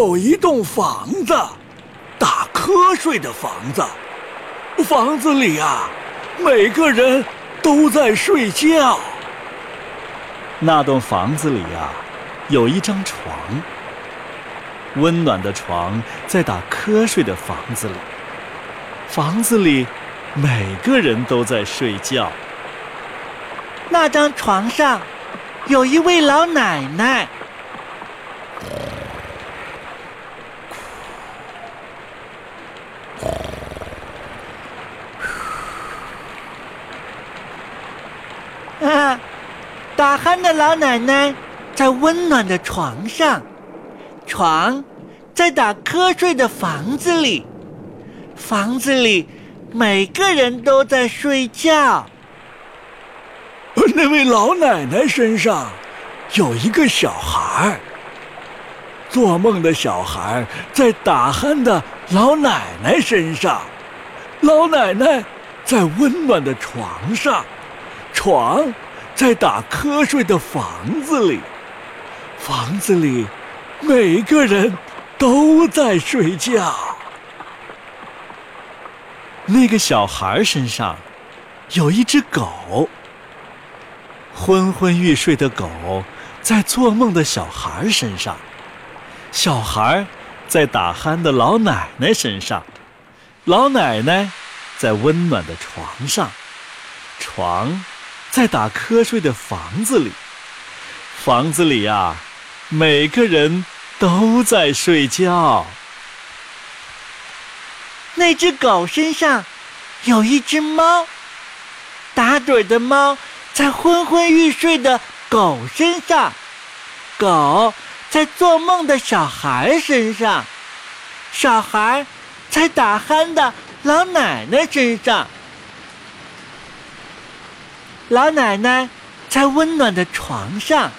有一栋房子，打瞌睡的房子。房子里啊，每个人都在睡觉。那栋房子里啊，有一张床。温暖的床在打瞌睡的房子里。房子里每个人都在睡觉。那张床上有一位老奶奶。啊，打鼾的老奶奶在温暖的床上，床在打瞌睡的房子里，房子里每个人都在睡觉。那位老奶奶身上有一个小孩儿做梦的小孩在打鼾的老奶奶身上，老奶奶在温暖的床上。床在打瞌睡的房子里，房子里每个人都在睡觉。那个小孩身上有一只狗，昏昏欲睡的狗在做梦的小孩身上，小孩在打鼾的老奶奶身上，老奶奶在温暖的床上，床。在打瞌睡的房子里，房子里呀，每个人都在睡觉。那只狗身上有一只猫，打盹的猫在昏昏欲睡的狗身上，狗在做梦的小孩身上，小孩在打鼾的老奶奶身上。老奶奶在温暖的床上，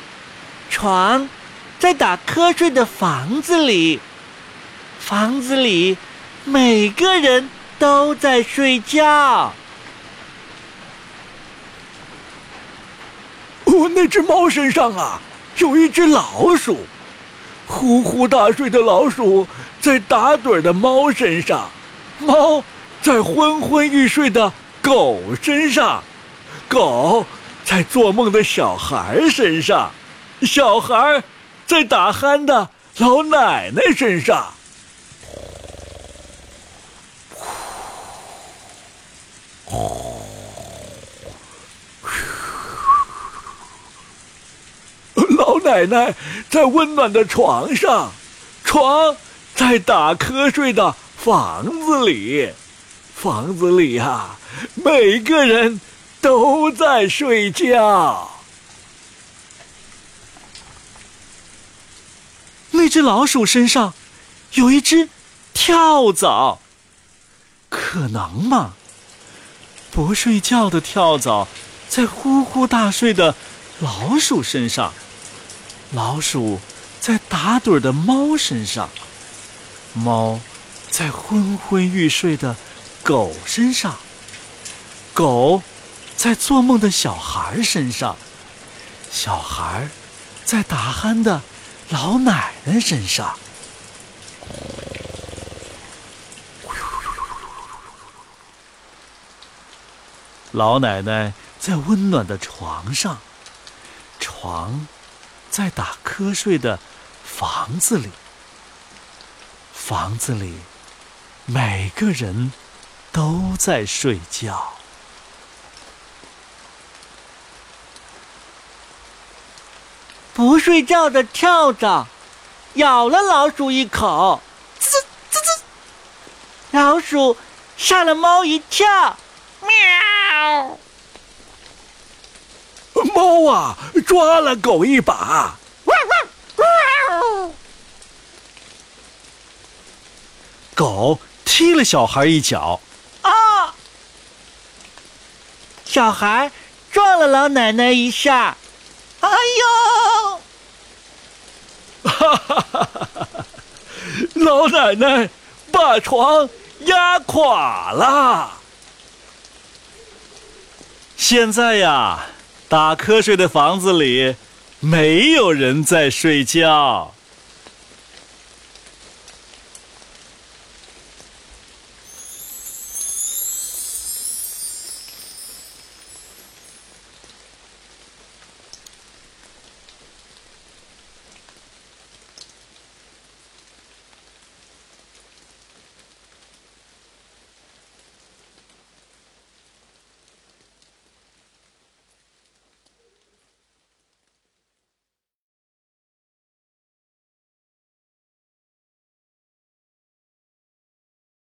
床在打瞌睡的房子里，房子里每个人都在睡觉。哦，那只猫身上啊，有一只老鼠，呼呼大睡的老鼠在打盹的猫身上，猫在昏昏欲睡的狗身上。狗在做梦的小孩身上，小孩在打鼾的老奶奶身上。老奶奶在温暖的床上，床在打瞌睡的房子里，房子里呀，每个人。都在睡觉。那只老鼠身上有一只跳蚤，可能吗？不睡觉的跳蚤在呼呼大睡的老鼠身上，老鼠在打盹的猫身上，猫在昏昏欲睡的狗身上，狗。在做梦的小孩身上，小孩在打鼾的老奶奶身上，老奶奶在温暖的床上，床在打瞌睡的房子里，房子里每个人都在睡觉。不睡觉的跳蚤咬了老鼠一口，滋滋滋！老鼠吓了猫一跳，喵！猫啊，抓了狗一把，狗踢了小孩一脚，啊！小孩撞了老奶奶一下，哎呦！老奶奶把床压垮了。现在呀，打瞌睡的房子里没有人在睡觉。